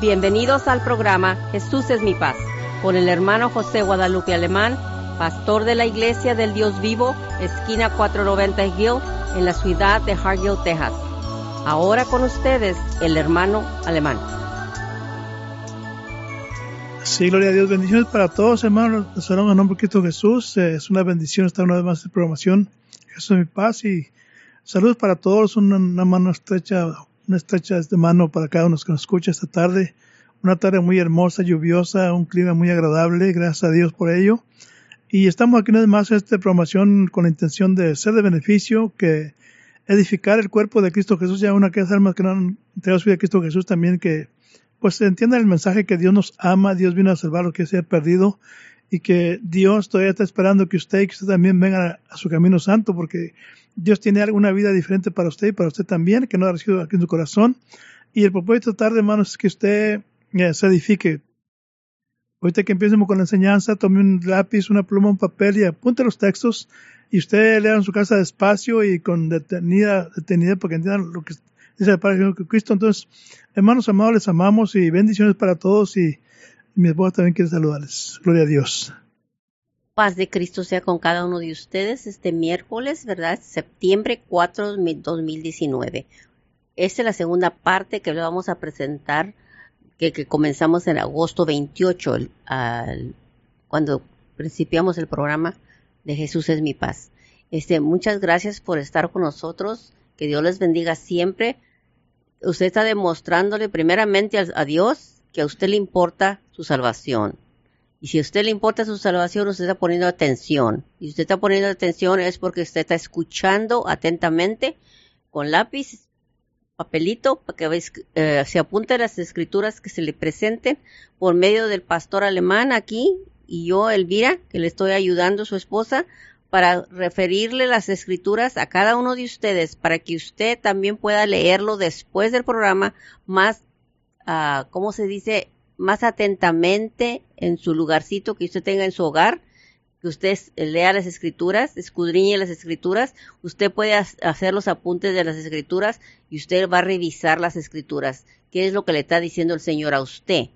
Bienvenidos al programa Jesús es mi paz, con el hermano José Guadalupe Alemán, pastor de la Iglesia del Dios Vivo, esquina 490 Hill, en la ciudad de Hargill, Texas. Ahora con ustedes, el hermano Alemán. Sí, gloria a Dios. Bendiciones para todos, hermanos. Les en nombre de Cristo Jesús. Eh, es una bendición estar una vez más en programación. Jesús es mi paz y saludos para todos. Una, una mano estrecha una estrecha de mano para cada uno que nos escucha esta tarde. Una tarde muy hermosa, lluviosa, un clima muy agradable, gracias a Dios por ello. Y estamos aquí una más en esta programación con la intención de ser de beneficio, que edificar el cuerpo de Cristo Jesús, ya una que aquellas almas que no han entregado su vida a Cristo Jesús también, que pues entiendan el mensaje que Dios nos ama, Dios vino a salvar lo que se ha perdido y que Dios todavía está esperando que usted y que usted también vengan a su camino santo, porque Dios tiene alguna vida diferente para usted y para usted también, que no ha recibido aquí en su corazón. Y el propósito de tarde, hermanos, es que usted eh, se edifique. Ahorita que empecemos con la enseñanza, tome un lápiz, una pluma, un papel y apunte los textos. Y usted lea en su casa despacio y con detenida, detenida, porque entiendan lo que dice el Padre Cristo. Entonces, hermanos amados, les amamos y bendiciones para todos. Y mi esposa también quiere saludarles. Gloria a Dios. Paz de Cristo sea con cada uno de ustedes este miércoles, ¿verdad? Septiembre 4 de 2019. Esta es la segunda parte que le vamos a presentar, que, comenzamos en agosto 28, cuando principiamos el programa de Jesús es mi paz. Este, muchas gracias por estar con nosotros. Que Dios les bendiga siempre. Usted está demostrándole primeramente a Dios que a usted le importa su salvación y si a usted le importa su salvación, usted está poniendo atención. Y usted está poniendo atención es porque usted está escuchando atentamente con lápiz, papelito, para que eh, se apunte las escrituras que se le presenten por medio del pastor alemán aquí y yo, Elvira, que le estoy ayudando a su esposa para referirle las escrituras a cada uno de ustedes para que usted también pueda leerlo después del programa más, uh, ¿cómo se dice? Más atentamente en su lugarcito que usted tenga en su hogar, que usted lea las escrituras, escudriñe las escrituras, usted puede hacer los apuntes de las escrituras y usted va a revisar las escrituras. ¿Qué es lo que le está diciendo el Señor a usted?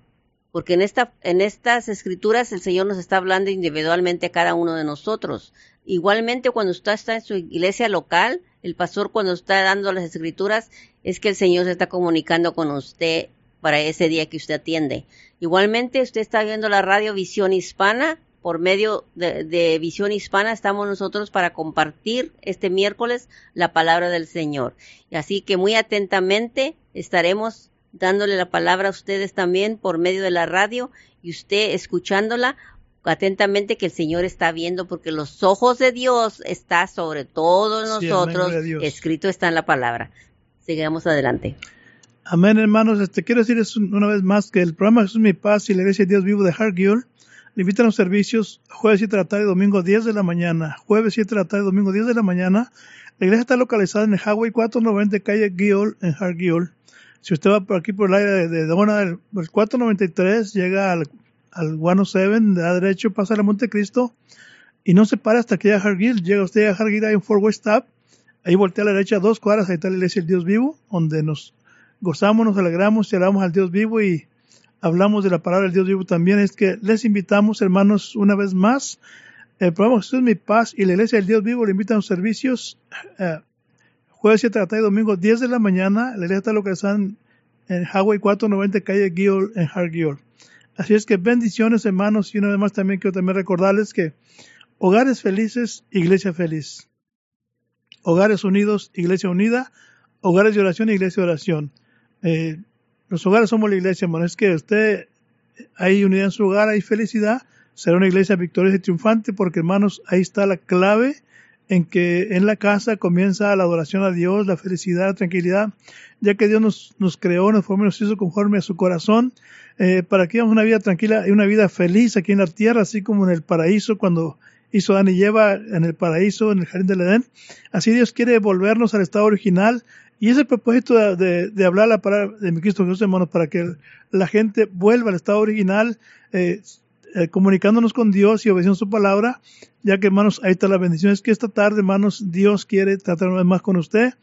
Porque en, esta, en estas escrituras el Señor nos está hablando individualmente a cada uno de nosotros. Igualmente cuando usted está en su iglesia local, el pastor cuando está dando las escrituras, es que el Señor se está comunicando con usted para ese día que usted atiende. Igualmente, usted está viendo la radio Visión Hispana. Por medio de, Visión Hispana estamos nosotros para compartir este miércoles la palabra del Señor. Así que muy atentamente estaremos dándole la palabra a ustedes también por medio de la radio y usted escuchándola atentamente que el Señor está viendo porque los ojos de Dios está sobre todos nosotros, escrito está en la palabra. Sigamos adelante. Amén, hermanos. Este, quiero decirles una vez más que el programa Jesús Mi Paz y la Iglesia de Dios Vivo de Hargill le invitan a los servicios jueves 7 de la tarde y domingo 10 de la mañana. Jueves 7 de la tarde y domingo 10 de la mañana. La iglesia está localizada en el Highway 490 calle Gill en Hargill. Si usted va por aquí por el área de, Dona, el, 493 llega al, al 107, de la derecho, pasa a Montecristo y no se para hasta que llega a Hargill. Llega usted a Hargill, hay un four-way stop. Ahí voltea a la derecha dos cuadras, ahí está la iglesia del Dios Vivo, donde nos gozamos, nos alegramos y alabamos al Dios vivo y hablamos de la palabra del Dios vivo también. Es que les invitamos, hermanos, una vez más. El programa Jesús es mi paz y la iglesia del Dios vivo le invitan a los servicios eh, jueves 7 de la tarde y domingo 10 de la mañana. La iglesia está localizada en, en Highway 490 calle Gill en Hargill. Así es que bendiciones, hermanos, y una vez más también quiero también recordarles que hogares felices, iglesia feliz. Hogares unidos, iglesia unida. Hogares de oración, iglesia de oración. Eh, los hogares somos la iglesia, hermano. Es que usted, hay unidad en su hogar, hay felicidad, será una iglesia victoriosa y triunfante, porque hermanos, ahí está la clave en que en la casa comienza la adoración a Dios, la felicidad, la tranquilidad, ya que Dios nos, nos creó, nos formó, nos hizo conforme a su corazón, eh, para que vivamos una vida tranquila y una vida feliz aquí en la tierra, así como en el paraíso, cuando hizo Adán y Eva en el paraíso, en el jardín del Edén. Así Dios quiere volvernos al estado original, y ese propósito de, hablar la palabra de mi Cristo Jesús, hermanos, para que la gente vuelva al estado original, eh, eh, comunicándonos con Dios y obedeciendo su palabra, ya que, hermanos, ahí está la bendición. Es que esta tarde, hermanos, Dios quiere tratar una vez más con usted.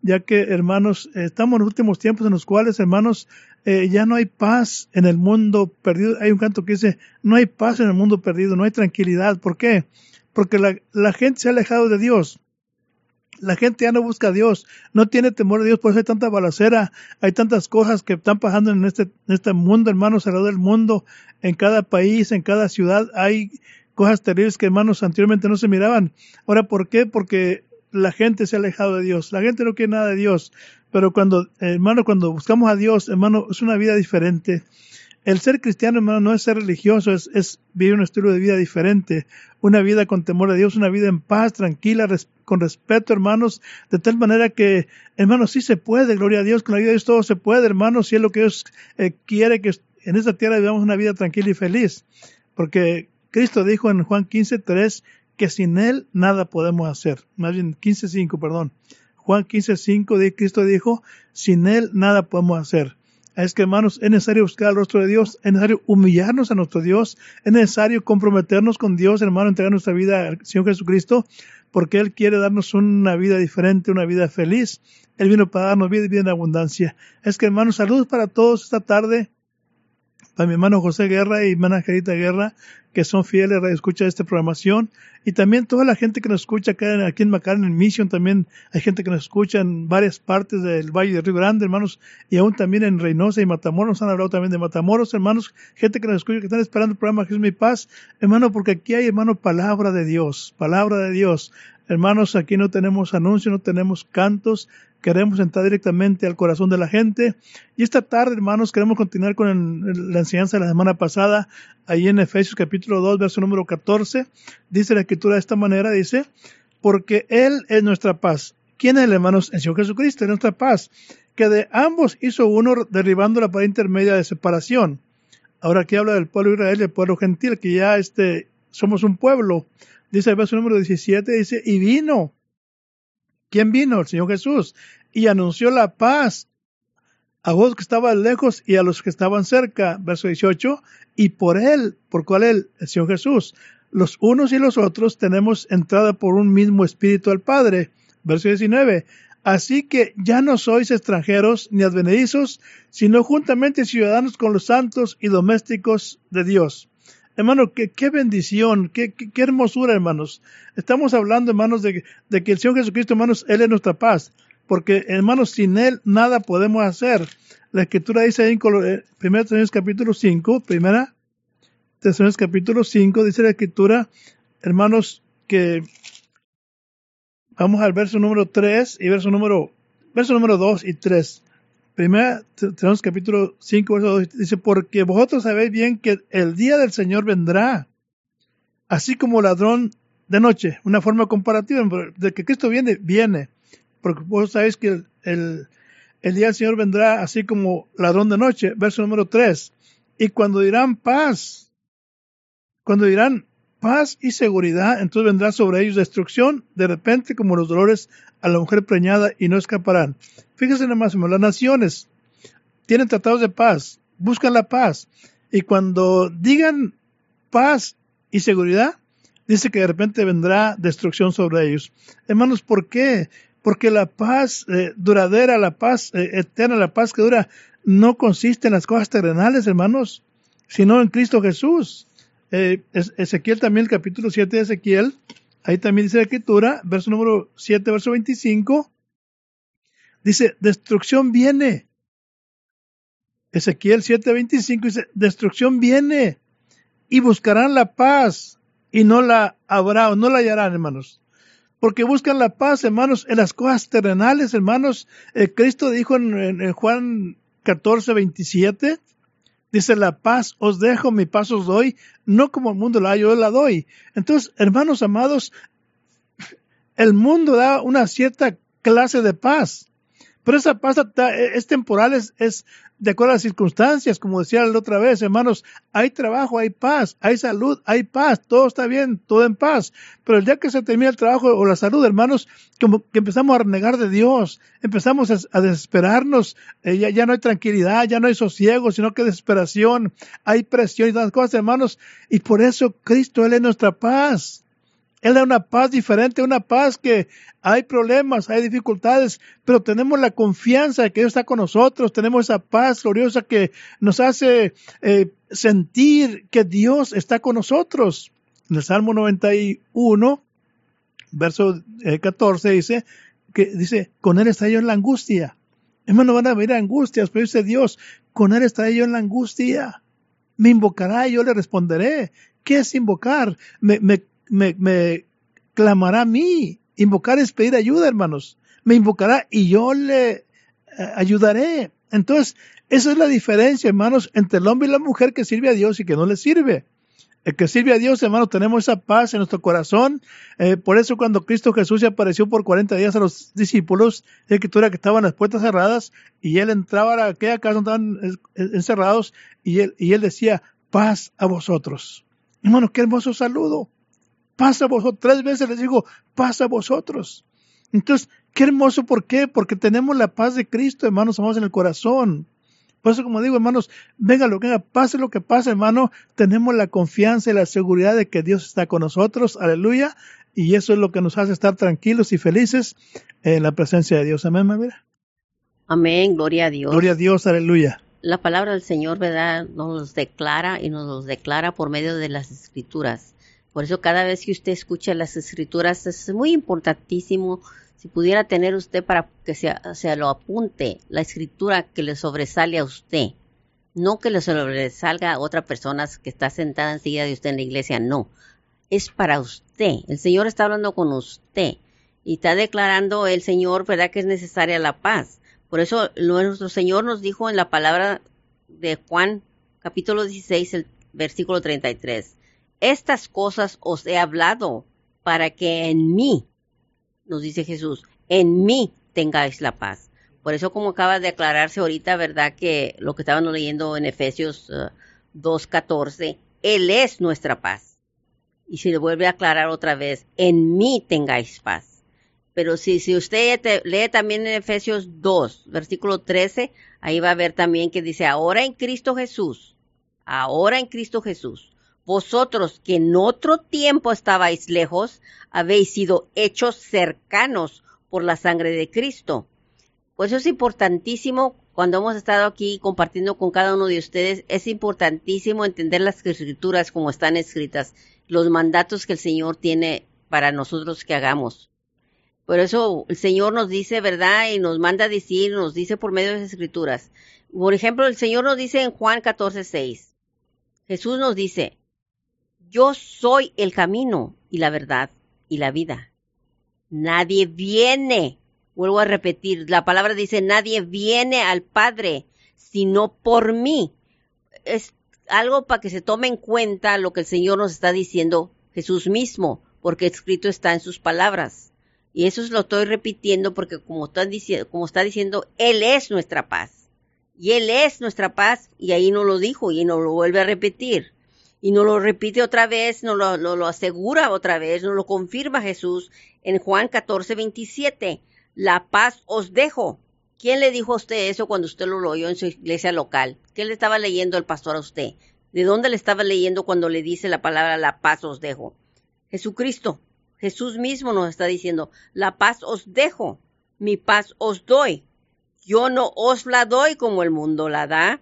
ya que, hermanos, estamos en los últimos tiempos en los cuales, hermanos, eh, ya no hay paz en el mundo perdido. Hay un canto que dice, no hay paz en el mundo perdido, no hay tranquilidad. ¿Por qué? Porque la gente se ha alejado de Dios. La gente ya no busca a Dios, no tiene temor de Dios, por eso hay tanta balacera, hay tantas cosas que están pasando en este, en este mundo, hermanos, alrededor del mundo, en cada país, en cada ciudad, hay cosas terribles que, hermanos, anteriormente no se miraban. Ahora, ¿por qué? Porque la gente se ha alejado de Dios, la gente no quiere nada de Dios, pero cuando, hermano, cuando buscamos a Dios, hermano, es una vida diferente. El ser cristiano, hermano, no es ser religioso, es, vivir un estilo de vida diferente, una vida con temor a Dios, una vida en paz, tranquila, con respeto, hermanos, de tal manera que, hermanos, sí se puede, gloria a Dios, con la vida de Dios todo se puede, hermanos, si es lo que Dios eh, quiere que en esta tierra vivamos una vida tranquila y feliz, porque Cristo dijo en Juan 15, 3, que sin Él nada podemos hacer, más bien 15, 5, perdón. Juan 15, 5, Cristo dijo, sin Él nada podemos hacer. Es que, hermanos, es necesario buscar el rostro de Dios, es necesario humillarnos a nuestro Dios, es necesario comprometernos con Dios, hermano, entregar nuestra vida al Señor Jesucristo, porque Él quiere darnos una vida diferente, una vida feliz. Él vino para darnos vida y vida en abundancia. Es que, hermanos, saludos para todos esta tarde para mi hermano José Guerra y hermana Gerita Guerra, que son fieles a escucha esta programación, y también toda la gente que nos escucha acá aquí en McAllen, en Mission, también hay gente que nos escucha en varias partes del Valle de Río Grande, hermanos, y aún también en Reynosa y Matamoros, han hablado también de Matamoros, hermanos, gente que nos escucha, que están esperando el programa Jesús mi paz, hermano, porque aquí hay, hermano, palabra de Dios, palabra de Dios. Hermanos, aquí no tenemos anuncios, no tenemos cantos, queremos entrar directamente al corazón de la gente. Y esta tarde, hermanos, queremos continuar con la enseñanza de la semana pasada, ahí en Efesios capítulo 2, verso número 14. Dice la escritura de esta manera, dice, porque Él es nuestra paz. ¿Quién es el hermanos? El Señor Jesucristo es nuestra paz, que de ambos hizo uno derribando la pared intermedia de separación. Ahora aquí habla del pueblo de Israel del pueblo gentil, que ya este, somos un pueblo. Dice el verso número 17, dice, y vino ¿Quién vino? El Señor Jesús. Y anunció la paz a vos que estaban lejos y a los que estaban cerca. Verso 18. Y por él, por cuál él, el Señor Jesús, los unos y los otros tenemos entrada por un mismo espíritu al Padre. Verso 19. Así que ya no sois extranjeros ni advenedizos, sino juntamente ciudadanos con los santos y domésticos de Dios. Hermano, qué, qué bendición, qué, qué, hermosura, hermanos. Estamos hablando, hermanos, de, de, que el Señor Jesucristo, hermanos, Él es nuestra paz. Porque, hermanos, sin Él nada podemos hacer. La Escritura dice ahí en 1 eh, capítulo 5, primera Tesalonicenses capítulo 5, dice la Escritura, hermanos, que vamos al verso número 3 y verso número, verso número 2 y 3. Primera, tenemos capítulo 5, verso 2, dice, porque vosotros sabéis bien que el día del Señor vendrá, así como ladrón de noche, una forma comparativa, de que Cristo viene, viene, porque vosotros sabéis que el, el, día del Señor vendrá así como ladrón de noche, verso número 3, y cuando dirán paz, cuando dirán paz y seguridad, entonces vendrá sobre ellos destrucción, de repente como los dolores a la mujer preñada y no escaparán. Fíjense nomás, las naciones tienen tratados de paz, buscan la paz. Y cuando digan paz y seguridad, dice que de repente vendrá destrucción sobre ellos. Hermanos, ¿por qué? Porque la paz eh, duradera, la paz eh, eterna, la paz que dura, no consiste en las cosas terrenales, hermanos, sino en Cristo Jesús. Eh, Ezequiel también, el capítulo 7 de Ezequiel, ahí también dice la escritura, verso número 7, verso 25, Dice, destrucción viene. Ezequiel 7:25 dice, destrucción viene y buscarán la paz y no la habrá o no la hallarán, hermanos. Porque buscan la paz, hermanos, en las cosas terrenales, hermanos. Eh, Cristo dijo en, en Juan 14:27, dice, la paz os dejo, mi paz os doy, no como el mundo la yo la doy. Entonces, hermanos amados, el mundo da una cierta clase de paz. Pero esa paz es temporal, es, es, de acuerdo a las circunstancias, como decía la otra vez, hermanos, hay trabajo, hay paz, hay salud, hay paz, todo está bien, todo en paz. Pero el día que se termina el trabajo o la salud, hermanos, como que empezamos a renegar de Dios, empezamos a, desesperarnos, eh, ya, ya, no hay tranquilidad, ya no hay sosiego, sino que desesperación, hay presión y tantas cosas, hermanos, y por eso Cristo, Él es nuestra paz. Él da una paz diferente, una paz que hay problemas, hay dificultades, pero tenemos la confianza de que Dios está con nosotros, tenemos esa paz gloriosa que nos hace eh, sentir que Dios está con nosotros. En el Salmo 91, verso 14 eh, dice, que dice, con Él está yo en la angustia. Hermano, van a venir angustias, pero dice Dios, con Él está yo en la angustia. Me invocará y yo le responderé. ¿Qué es invocar? Me, me me, clamará a mí. Invocar es pedir ayuda, hermanos. Me invocará y yo le eh, ayudaré. Entonces, esa es la diferencia, hermanos, entre el hombre y la mujer que sirve a Dios y que no le sirve. El que sirve a Dios, hermanos, tenemos esa paz en nuestro corazón. Eh, por eso cuando Cristo Jesús se apareció por 40 días a los discípulos, la escritura que estaban las puertas cerradas y él entraba a aquella casa donde estaban encerrados y él, y él decía, paz a vosotros. Hermanos, qué hermoso saludo pasa a vosotros. Tres veces les digo, pasa a vosotros. Entonces, qué hermoso, ¿por qué? Porque tenemos la paz de Cristo, hermanos, amados, en el corazón. Por eso, como digo, hermanos, venga lo que venga, pase lo que pase, hermano, tenemos la confianza y la seguridad de que Dios está con nosotros, aleluya, y eso es lo que nos hace estar tranquilos y felices en la presencia de Dios. Amén. Amén, gloria a Dios. Gloria a Dios, aleluya. La palabra del Señor, ¿verdad? Nos declara y nos los declara por medio de las escrituras. Por eso cada vez que usted escucha las escrituras es muy importantísimo si pudiera tener usted para que se, se lo apunte la escritura que le sobresale a usted. No que le sobresalga a otra persona que está sentada enseguida de usted en la iglesia, no. Es para usted. El Señor está hablando con usted y está declarando el Señor, ¿verdad?, que es necesaria la paz. Por eso nuestro Señor nos dijo en la palabra de Juan, capítulo 16, el versículo 33 estas cosas os he hablado para que en mí, nos dice Jesús, en mí tengáis la paz. Por eso como acaba de aclararse ahorita, ¿verdad? Que lo que estábamos leyendo en Efesios 2.14, uh, Él es nuestra paz. Y si le vuelve a aclarar otra vez, en mí tengáis paz. Pero si, si usted lee también en Efesios 2, versículo 13, ahí va a ver también que dice, ahora en Cristo Jesús, ahora en Cristo Jesús, vosotros que en otro tiempo estabais lejos, habéis sido hechos cercanos por la sangre de Cristo. Pues eso es importantísimo cuando hemos estado aquí compartiendo con cada uno de ustedes, es importantísimo entender las escrituras como están escritas, los mandatos que el Señor tiene para nosotros que hagamos. Por eso el Señor nos dice, ¿verdad? Y nos manda a decir, nos dice por medio de las escrituras. Por ejemplo, el Señor nos dice en Juan 14, 6. Jesús nos dice, yo soy el camino y la verdad y la vida. Nadie viene, vuelvo a repetir, la palabra dice, nadie viene al Padre sino por mí. Es algo para que se tome en cuenta lo que el Señor nos está diciendo Jesús mismo, porque escrito está en sus palabras. Y eso lo estoy repitiendo porque como, diciendo, como está diciendo, Él es nuestra paz. Y Él es nuestra paz, y ahí no lo dijo y no lo vuelve a repetir y nos lo repite otra vez, nos lo, asegura otra vez, nos lo confirma Jesús en Juan 14, 27. La paz os dejo. ¿Quién le dijo a usted eso cuando usted lo oyó en su iglesia local? ¿Qué le estaba leyendo el pastor a usted? ¿De dónde le estaba leyendo cuando le dice la palabra la paz os dejo? Jesucristo. Jesús mismo nos está diciendo, la paz os dejo, mi paz os doy. Yo no os la doy como el mundo la da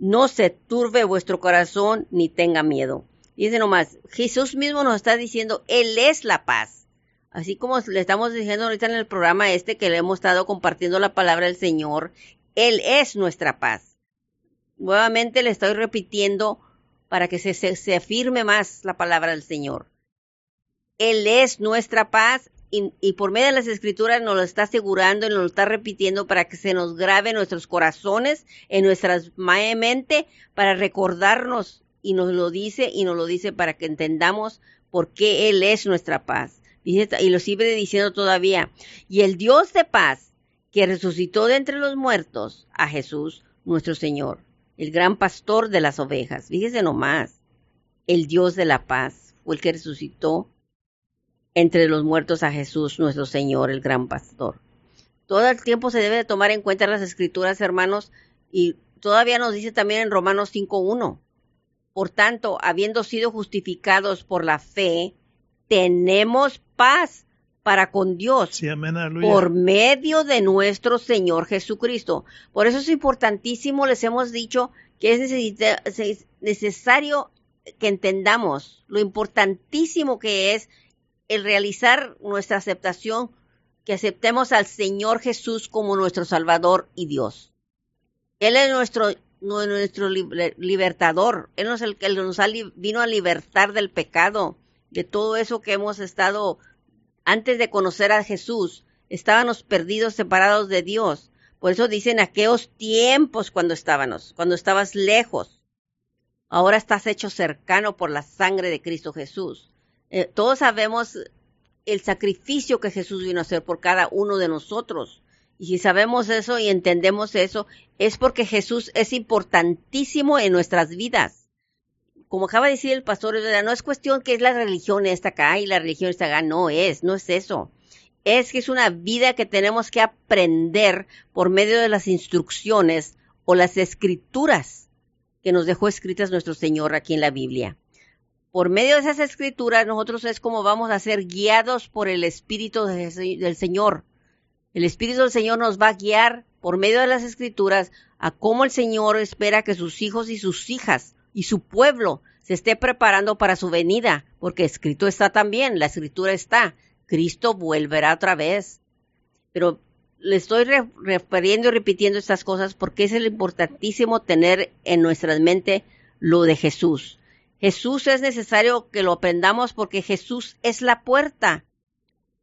no se turbe vuestro corazón ni tenga miedo. Dice nomás, Jesús mismo nos está diciendo, Él es la paz. Así como le estamos diciendo ahorita en el programa este que le hemos estado compartiendo la palabra del Señor, Él es nuestra paz. Nuevamente le estoy repitiendo para que se, se, se afirme más la palabra del Señor. Él es nuestra paz y, por medio de las escrituras nos lo está asegurando y nos lo está repitiendo para que se nos grabe en nuestros corazones, en nuestra mente, para recordarnos y nos lo dice y nos lo dice para que entendamos por qué Él es nuestra paz. Y lo sigue diciendo todavía. Y el Dios de paz que resucitó de entre los muertos a Jesús, nuestro Señor, el gran pastor de las ovejas. Fíjese nomás, el Dios de la paz fue el que resucitó entre los muertos a Jesús, nuestro Señor, el gran pastor. Todo el tiempo se debe de tomar en cuenta las escrituras, hermanos, y todavía nos dice también en Romanos 5.1. Por tanto, habiendo sido justificados por la fe, tenemos paz para con Dios Sí, amén, aleluya. por medio de nuestro Señor Jesucristo. Por eso es importantísimo, les hemos dicho, que es necesario que entendamos lo importantísimo que es el realizar nuestra aceptación, que aceptemos al Señor Jesús como nuestro Salvador y Dios. Él es nuestro, nu- nuestro liber- libertador. Él es el que nos vino a libertar del pecado, de todo eso que hemos estado antes de conocer a Jesús, estábamos perdidos, separados de Dios. Por eso dicen aquellos tiempos cuando estábamos, cuando estabas lejos. Ahora estás hecho cercano por la sangre de Cristo Jesús. Eh, todos sabemos el sacrificio que Jesús vino a hacer por cada uno de nosotros. Y si sabemos eso y entendemos eso, es porque Jesús es importantísimo en nuestras vidas como acaba de decir el pastor, no es cuestión que es la religión esta acá y la religión esta acá, no es, no es eso. Es que es una vida que tenemos que aprender por medio de las instrucciones o las escrituras que nos dejó escritas nuestro Señor aquí en la Biblia. Por medio de esas escrituras nosotros es como vamos a ser guiados por el Espíritu de- del Señor. El Espíritu del Señor nos va a guiar por medio de las escrituras a cómo el Señor espera que sus hijos y sus hijas y su pueblo se esté preparando para su venida, porque escrito está también, la escritura está, Cristo volverá otra vez. Pero le estoy re- refiriendo y repitiendo estas cosas porque es el importantísimo tener en nuestra mente lo de Jesús. Jesús es necesario que lo aprendamos porque Jesús es la puerta.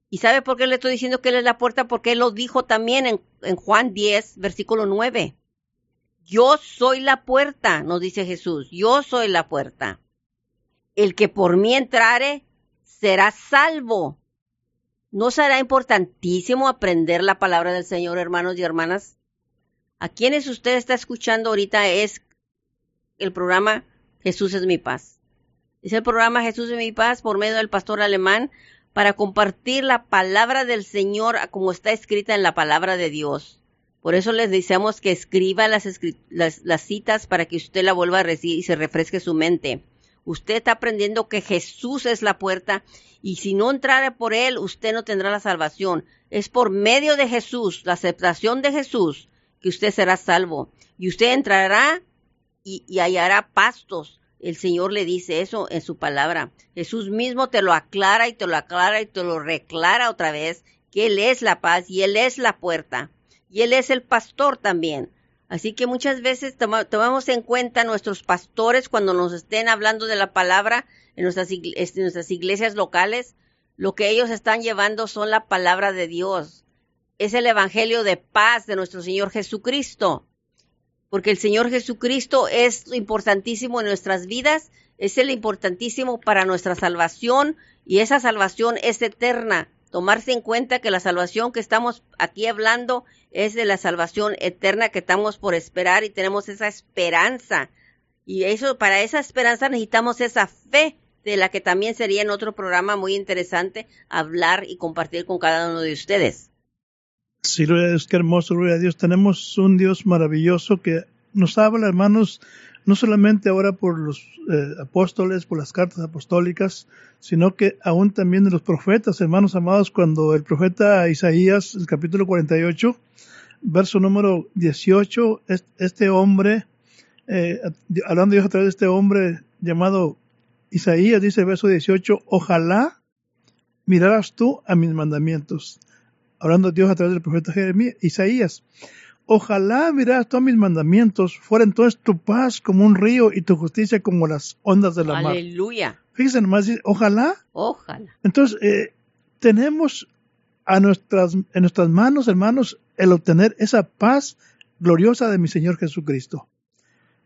¿Y sabe por qué le estoy diciendo que Él es la puerta? Porque Él lo dijo también en, en Juan 10, versículo 9. Yo soy la puerta, nos dice Jesús, yo soy la puerta. El que por mí entrare será salvo. ¿No será importantísimo aprender la palabra del Señor, hermanos y hermanas? A quienes usted está escuchando ahorita es el programa Jesús es mi paz. Es el programa Jesús es mi paz por medio del pastor alemán para compartir la palabra del Señor como está escrita en la palabra de Dios. Por eso les deseamos que escriba las, las, citas para que usted la vuelva a recibir y se refresque su mente. Usted está aprendiendo que Jesús es la puerta y si no entrare por él, usted no tendrá la salvación. Es por medio de Jesús, la aceptación de Jesús, que usted será salvo. Y usted entrará y, hallará pastos. El Señor le dice eso en su palabra. Jesús mismo te lo aclara y te lo aclara y te lo reclara otra vez, que Él es la paz y Él es la puerta. Y Él es el pastor también. Así que muchas veces toma- tomamos en cuenta nuestros pastores cuando nos estén hablando de la palabra en nuestras iglesias locales. Lo que ellos están llevando son la palabra de Dios. Es el evangelio de paz de nuestro Señor Jesucristo porque el Señor Jesucristo es importantísimo en nuestras vidas, es el importantísimo para nuestra salvación y esa salvación es eterna. Tomarse en cuenta que la salvación que estamos aquí hablando es de la salvación eterna que estamos por esperar y tenemos esa esperanza. Y eso, para esa esperanza necesitamos esa fe de la que también sería en otro programa muy interesante hablar y compartir con cada uno de ustedes. Sí, Dios, qué hermoso, gloria a Dios. Tenemos un Dios maravilloso que nos habla, hermanos, no solamente ahora por los eh, apóstoles, por las cartas apostólicas, sino que aún también de los profetas, hermanos amados, cuando el profeta Isaías, el capítulo 48, verso número 18, es- este hombre, eh, hablando Dios a través de este hombre llamado Isaías, dice el verso 18, ojalá miraras tú a mis mandamientos hablando Dios a través del profeta Jeremías, Isaías. Ojalá miraras todos mis mandamientos, fuera entonces tu paz como un río y tu justicia como las ondas de la mar. Aleluya. Fíjense nomás, ojalá. Ojalá. Entonces, eh, tenemos a nuestras, en nuestras manos, hermanos, el obtener esa paz gloriosa de mi Señor Jesucristo.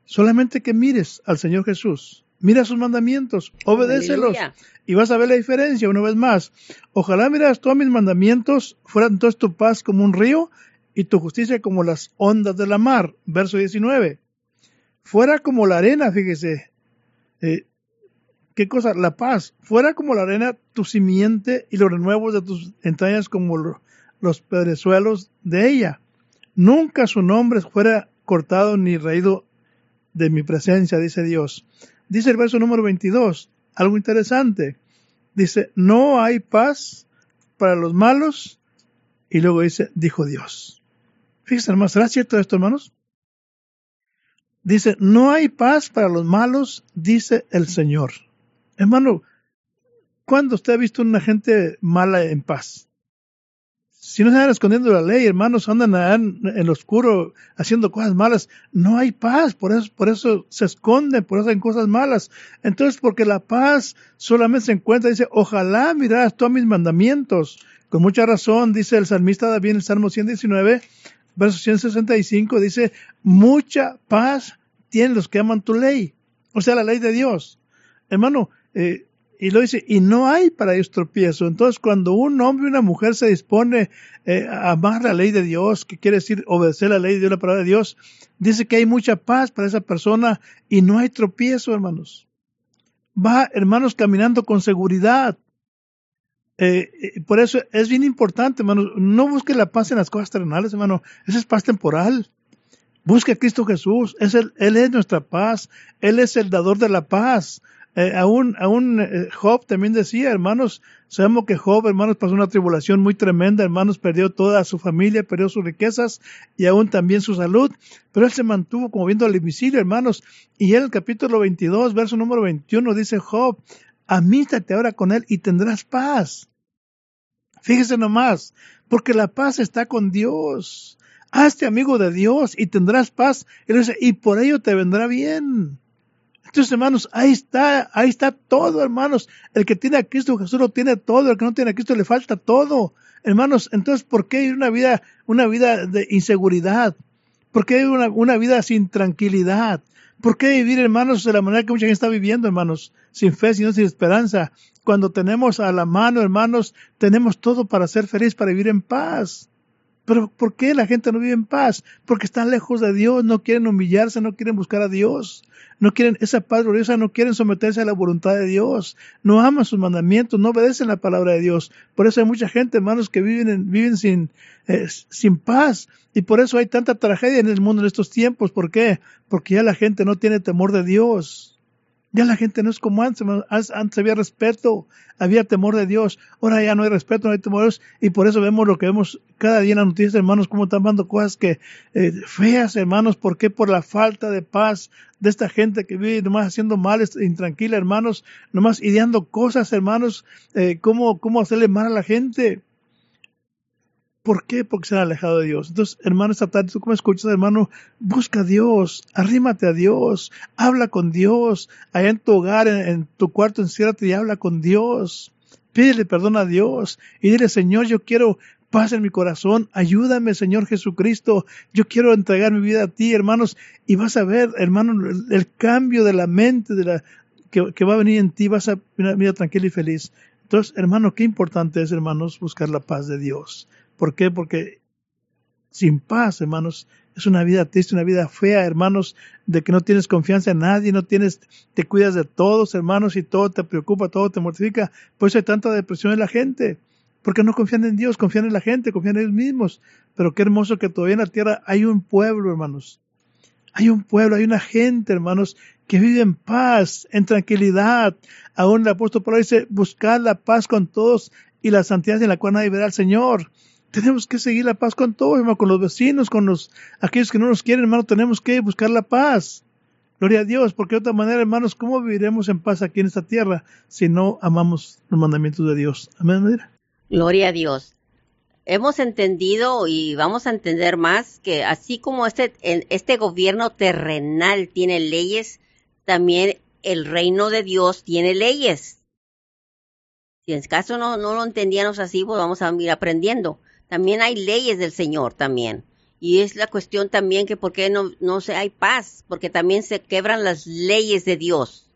Solamente que mires al Señor Jesús, mira sus mandamientos, obedécelos Aleluya. y vas a ver la diferencia una vez más. Ojalá miras todos mis mandamientos, fuera entonces tu paz como un río y tu justicia como las ondas de la mar. Verso 19. Fuera como la arena, fíjese. Eh, ¿Qué cosa? La paz. Fuera como la arena tu simiente y los renuevos de tus entrañas como lo- los pedrezuelos de ella. Nunca su nombre fuera cortado ni raído de mi presencia, dice Dios. Dice el verso número 22, algo interesante. dice, no hay paz para los malos, y luego dice, dijo Dios. Fíjense, hermanos, ¿será cierto esto, hermanos? Dice, no hay paz para los malos, dice el Señor. Hermano, ¿cuándo usted ha visto una gente mala en paz? Si no se andan escondiendo la ley, hermanos, andan en, lo oscuro haciendo cosas malas, no hay paz, por eso, por eso se esconden, por eso hacen cosas malas. Entonces, porque la paz solamente se encuentra, dice, ojalá miraras todos mis mandamientos. Con mucha razón, dice el salmista David en el Salmo 119, verso 165, dice, mucha paz tienen los que aman tu ley, o sea, la ley de Dios. Hermano, eh, y lo dice, y no hay para ellos tropiezo. Entonces, cuando un hombre y una mujer se dispone eh, a amar la ley de Dios, que quiere decir obedecer la ley de Dios, la palabra de Dios, dice que hay mucha paz para esa persona y no hay tropiezo, hermanos. Va, hermanos, caminando con seguridad. Eh, eh, por eso es bien importante, hermano, no busque la paz en las cosas terrenales, hermano. Esa es paz temporal. Busque a Cristo Jesús. Es el, él es nuestra paz. Él es el dador de la paz. Eh, aún, aún eh, Job también decía, hermanos, sabemos que Job, hermanos, pasó una tribulación muy tremenda, hermanos, perdió toda su familia, perdió sus riquezas y aún también su salud, pero él se mantuvo como viendo al invisible, hermanos, y en el capítulo 22, verso número 21, dice Job, amístate ahora con él y tendrás paz. Fíjese nomás, porque la paz está con Dios. Hazte amigo de Dios y tendrás paz. Y por ello te vendrá bien. Entonces, hermanos, ahí está, ahí está todo, hermanos. El que tiene a Cristo Jesús lo tiene todo, el que no tiene a Cristo le falta todo. Hermanos, entonces, ¿por qué hay una vida, una vida de inseguridad? ¿Por qué hay una, una vida sin tranquilidad? ¿Por qué vivir, hermanos, de la manera que mucha gente está viviendo, hermanos? Sin fe, sino sin esperanza. Cuando tenemos a la mano, hermanos, tenemos todo para ser feliz, para vivir en paz. Pero ¿por qué la gente no vive en paz? Porque están lejos de Dios, no quieren humillarse, no quieren buscar a Dios, no quieren esa paz gloriosa, no quieren someterse a la voluntad de Dios, no aman sus mandamientos, no obedecen la palabra de Dios. Por eso hay mucha gente, hermanos, que viven, viven sin, eh, sin paz. Y por eso hay tanta tragedia en el mundo en estos tiempos. ¿Por qué? Porque ya la gente no tiene temor de Dios. Ya la gente no es como antes, antes había respeto, había temor de Dios, ahora ya no hay respeto, no hay temor de Dios, y por eso vemos lo que vemos cada día en las noticias, hermanos, cómo están dando cosas que eh, feas, hermanos, ¿por qué? Por la falta de paz de esta gente que vive nomás haciendo mal, intranquila, hermanos, nomás ideando cosas, hermanos, eh, cómo, cómo hacerle mal a la gente. ¿Por qué? Porque se han alejado de Dios. Entonces, hermano, esta tarde, tú como escuchas, hermano, busca a Dios, arrímate a Dios, habla con Dios, allá en tu hogar, en, tu cuarto, enciérrate y habla con Dios. Pídele perdón a Dios y dile, Señor, yo quiero paz en mi corazón, ayúdame, Señor Jesucristo, yo quiero entregar mi vida a ti, hermanos, y vas a ver, hermano, el, cambio de la mente de la, que, va a venir en ti, vas a una vida tranquila y feliz. Entonces, hermano, qué importante es, hermanos, buscar la paz de Dios. ¿Por qué? Porque sin paz, hermanos, es una vida triste, una vida fea, hermanos, de que no tienes confianza en nadie, no tienes, te cuidas de todos, hermanos, y todo te preocupa, todo te mortifica. Por eso hay tanta depresión en la gente, porque no confían en Dios, confían en la gente, confían en ellos mismos. Pero qué hermoso que todavía en la tierra hay un pueblo, hermanos. Hay un pueblo, hay una gente, hermanos, que vive en paz, en tranquilidad. Aún el apóstol Pablo dice, buscar la paz con todos y la santidad en la cual nadie verá al Señor. Tenemos que seguir la paz con todos, hermano, con los vecinos, con los aquellos que no nos quieren, hermano, tenemos que buscar la paz. Gloria a Dios, porque de otra manera, hermanos, ¿cómo viviremos en paz aquí en esta tierra si no amamos los mandamientos de Dios? Amén, Gloria a Dios. Hemos entendido y vamos a entender más que así como este, este gobierno terrenal tiene leyes, también el reino de Dios tiene leyes. Si en caso no, no lo entendíamos así, pues vamos a ir aprendiendo. También hay leyes del Señor también. Y es la cuestión también que por qué no, no se hay paz, porque también se quebran las leyes de Dios.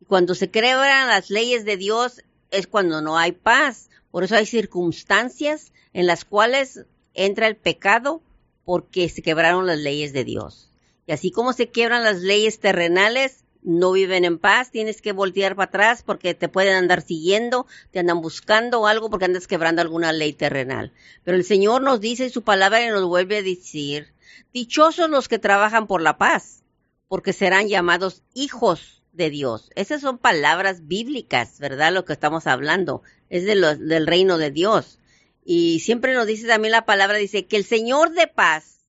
Y cuando se quebran las leyes de Dios es cuando no hay paz. Por eso hay circunstancias en las cuales entra el pecado porque se quebraron las leyes de Dios. Y así como se quiebran las leyes terrenales, no viven en paz, tienes que voltear para atrás porque te pueden andar siguiendo, te andan buscando algo porque andas quebrando alguna ley terrenal. Pero el Señor nos dice en su palabra y nos vuelve a decir, dichosos los que trabajan por la paz, porque serán llamados hijos de Dios. Esas son palabras bíblicas, ¿verdad? Lo que estamos hablando. Es de del reino de Dios. Y siempre nos dice también la palabra, dice que el Señor de paz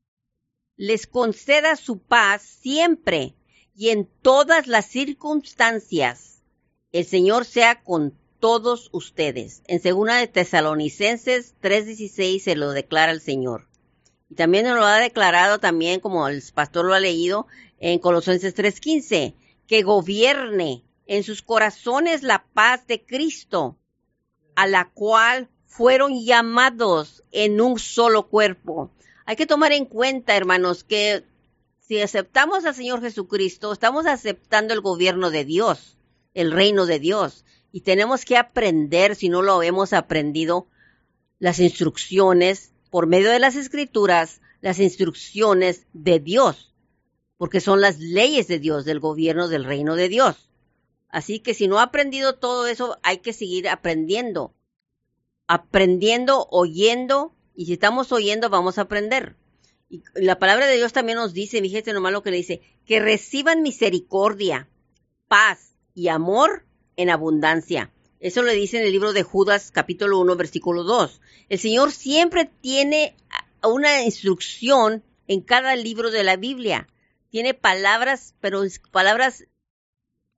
les conceda su paz siempre y en todas las circunstancias. El Señor sea con todos ustedes. En segunda de Tesalonicenses 3:16 se lo declara el Señor. Y también nos lo ha declarado también, como el pastor lo ha leído, en Colosenses 3:15, que gobierne en sus corazones la paz de Cristo, a la cual fueron llamados en un solo cuerpo. Hay que tomar en cuenta, hermanos, que si aceptamos al Señor Jesucristo, estamos aceptando el gobierno de Dios, el reino de Dios. Y tenemos que aprender, si no lo hemos aprendido, las instrucciones por medio de las escrituras, las instrucciones de Dios, porque son las leyes de Dios, del gobierno del reino de Dios. Así que si no ha aprendido todo eso, hay que seguir aprendiendo aprendiendo, oyendo, y si estamos oyendo, vamos a aprender. La palabra de Dios también nos dice, fíjate nomás lo que le dice, que reciban misericordia, paz y amor en abundancia. Eso le dice en el libro de Judas capítulo 1 versículo 2. El Señor siempre tiene una instrucción en cada libro de la Biblia. Tiene palabras, pero palabras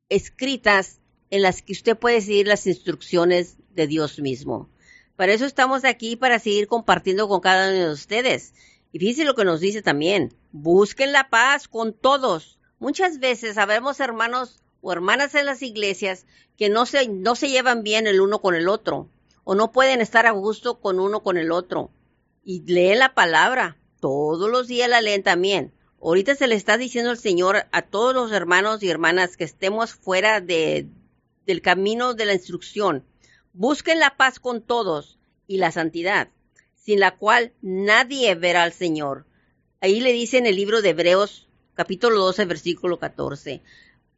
escritas en las que usted puede seguir las instrucciones de Dios mismo. Para eso estamos aquí, para seguir compartiendo con cada uno de ustedes. Y fíjense lo que nos dice también, busquen la paz con todos. Muchas veces sabemos hermanos o hermanas en las iglesias que no se, no se llevan bien el uno con el otro, o no pueden estar a gusto con uno con el otro. Y leen la palabra, todos los días la leen también. Ahorita se le está diciendo el Señor a todos los hermanos y hermanas que estemos fuera de, del camino de la instrucción, Busquen la paz con todos y la santidad, sin la cual nadie verá al Señor. Ahí le dice en el libro de Hebreos, capítulo 12, versículo 14.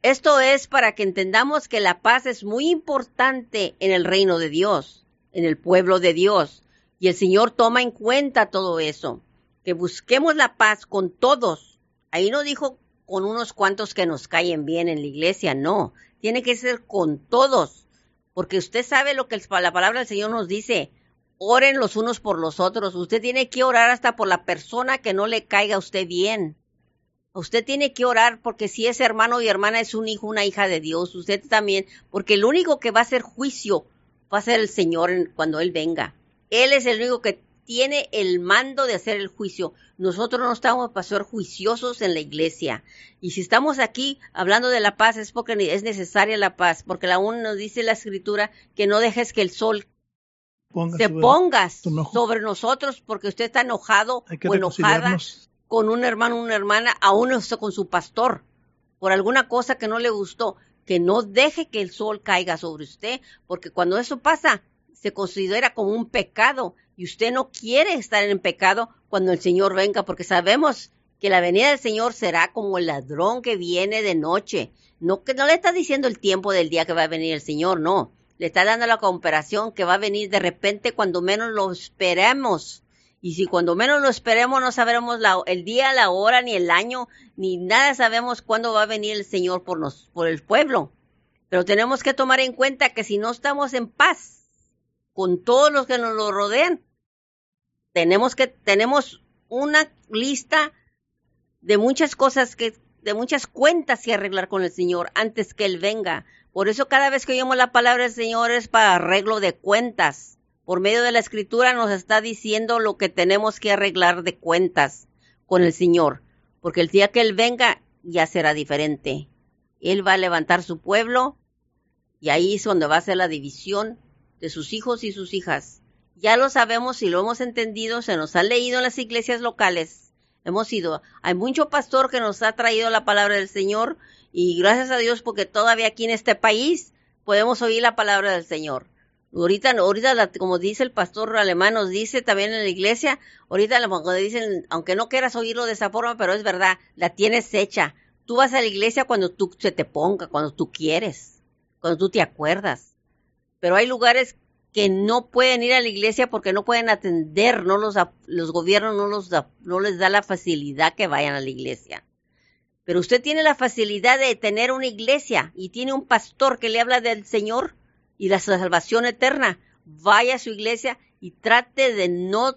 Esto es para que entendamos que la paz es muy importante en el reino de Dios, en el pueblo de Dios. Y el Señor toma en cuenta todo eso, que busquemos la paz con todos. Ahí no dijo con unos cuantos que nos caen bien en la iglesia, no, tiene que ser con todos porque usted sabe lo que la palabra del Señor nos dice. Oren los unos por los otros. Usted tiene que orar hasta por la persona que no le caiga a usted bien. Usted tiene que orar porque si es hermano y hermana es un hijo, una hija de Dios, usted también, porque el único que va a hacer juicio va a ser el Señor cuando Él venga. Él es el único que tiene el mando de hacer el juicio. Nosotros no estamos para ser juiciosos en la iglesia. Y si estamos aquí hablando de la paz es porque es necesaria la paz, porque aún nos dice la escritura que no dejes que el sol se ponga sobre nosotros porque usted está enojado o enojada con un hermano o una hermana, aún con su pastor, por alguna cosa que no le gustó, que no deje que el sol caiga sobre usted, porque cuando eso pasa, se considera como un pecado y usted no quiere estar en pecado cuando el Señor venga, porque sabemos que la venida del Señor será como el ladrón que viene de noche. No, que no le está diciendo el tiempo del día que va a venir el Señor, no. Le está dando la comparación que va a venir de repente cuando menos lo esperemos. Y si cuando menos lo esperemos no sabremos el día, la hora, ni el año, ni nada sabemos cuándo va a venir el Señor por, nos, por el pueblo. Pero tenemos que tomar en cuenta que si no estamos en paz con todos los que nos lo rodean, tenemos que, tenemos una lista de muchas cosas que, de muchas cuentas que arreglar con el Señor antes que Él venga. Por eso cada vez que oímos la palabra del Señor es para arreglo de cuentas. Por medio de la escritura nos está diciendo lo que tenemos que arreglar de cuentas con el Señor. Porque el día que Él venga ya será diferente. Él va a levantar su pueblo y ahí es donde va a ser la división de sus hijos y sus hijas ya lo sabemos y lo hemos entendido, se nos ha leído en las iglesias locales. Hemos ido, hay mucho pastor que nos ha traído la palabra del Señor y gracias a Dios porque todavía aquí en este país podemos oír la palabra del Señor. Ahorita, ahorita como dice el pastor alemán, nos dice también en la iglesia, ahorita cuando dicen, aunque no quieras oírlo de esa forma, pero es verdad, la tienes hecha. Tú vas a la iglesia cuando tú se te ponga, cuando tú quieres, cuando tú te acuerdas. Pero hay lugares que no pueden ir a la iglesia porque no pueden atender, no los, los gobiernos no, los no les da la facilidad que vayan a la iglesia. Pero usted tiene la facilidad de tener una iglesia y tiene un pastor que le habla del Señor y la salvación eterna. Vaya a su iglesia y trate de no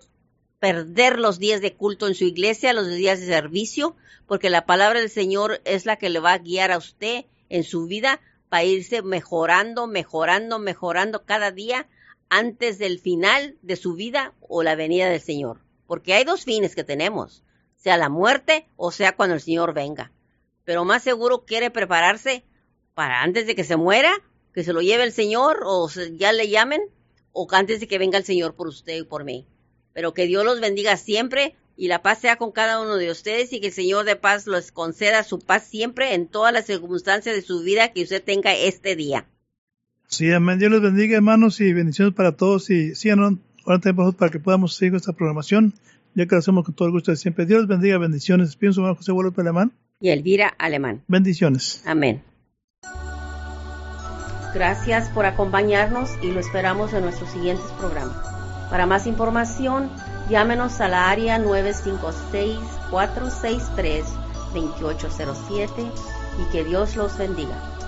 perder los días de culto en su iglesia, los días de servicio, porque la palabra del Señor es la que le va a guiar a usted en su vida para irse mejorando, mejorando, mejorando cada día antes del final de su vida o la venida del Señor. Porque hay dos fines que tenemos, sea la muerte o sea cuando el Señor venga. Pero más seguro quiere prepararse para antes de que se muera, que se lo lleve el Señor o ya le llamen, o antes de que venga el Señor por usted y por mí. Pero que Dios los bendiga siempre y la paz sea con cada uno de ustedes y que el Señor de paz les conceda su paz siempre en todas las circunstancias de su vida que usted tenga este día. Sí, amén. Dios les bendiga, hermanos, y bendiciones para todos. Y sigan ahora tiempo para que podamos seguir esta programación, ya que lo hacemos con todo el gusto de siempre. Dios les bendiga, bendiciones. Pienso, hermano José Vuelo Alemán. Y Elvira Alemán. Bendiciones. Amén. Gracias por acompañarnos y lo esperamos en nuestros siguientes programas. Para más información, llámenos a la área 956-463-2807 y que Dios los bendiga.